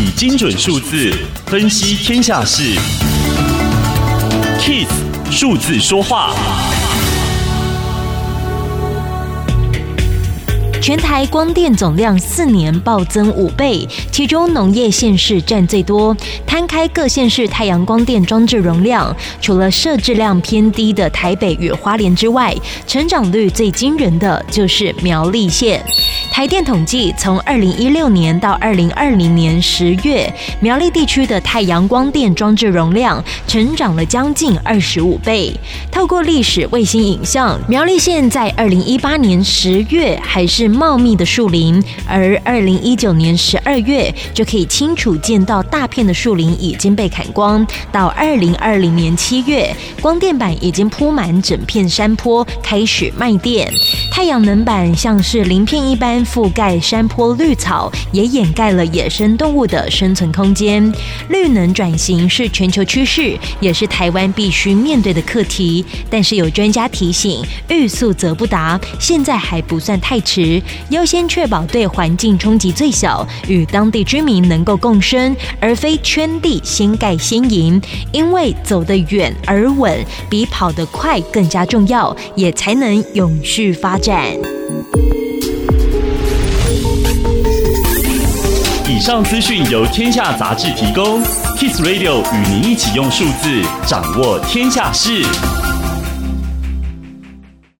以精准数字分析天下事，KISS 数字说话。全台光电总量四年暴增五倍，其中农业县市占最多。摊开各县市太阳光电装置容量，除了设置量偏低的台北与花莲之外，成长率最惊人的就是苗栗县。台电统计，从二零一六年到二零二零年十月，苗栗地区的太阳光电装置容量成长了将近二十五倍。透过历史卫星影像，苗栗县在二零一八年十月还是茂密的树林，而二零一九年十二月就可以清楚见到大片的树林已经被砍光。到二零二零年七月，光电板已经铺满整片山坡，开始卖电。太阳能板像是鳞片一般。覆盖山坡绿草，也掩盖了野生动物的生存空间。绿能转型是全球趋势，也是台湾必须面对的课题。但是有专家提醒，欲速则不达，现在还不算太迟，优先确保对环境冲击最小，与当地居民能够共生，而非圈地先盖先赢。因为走得远而稳比跑得快更加重要，也才能永续发展。以上资讯由天下杂志提供，Kiss Radio 与您一起用数字掌握天下事。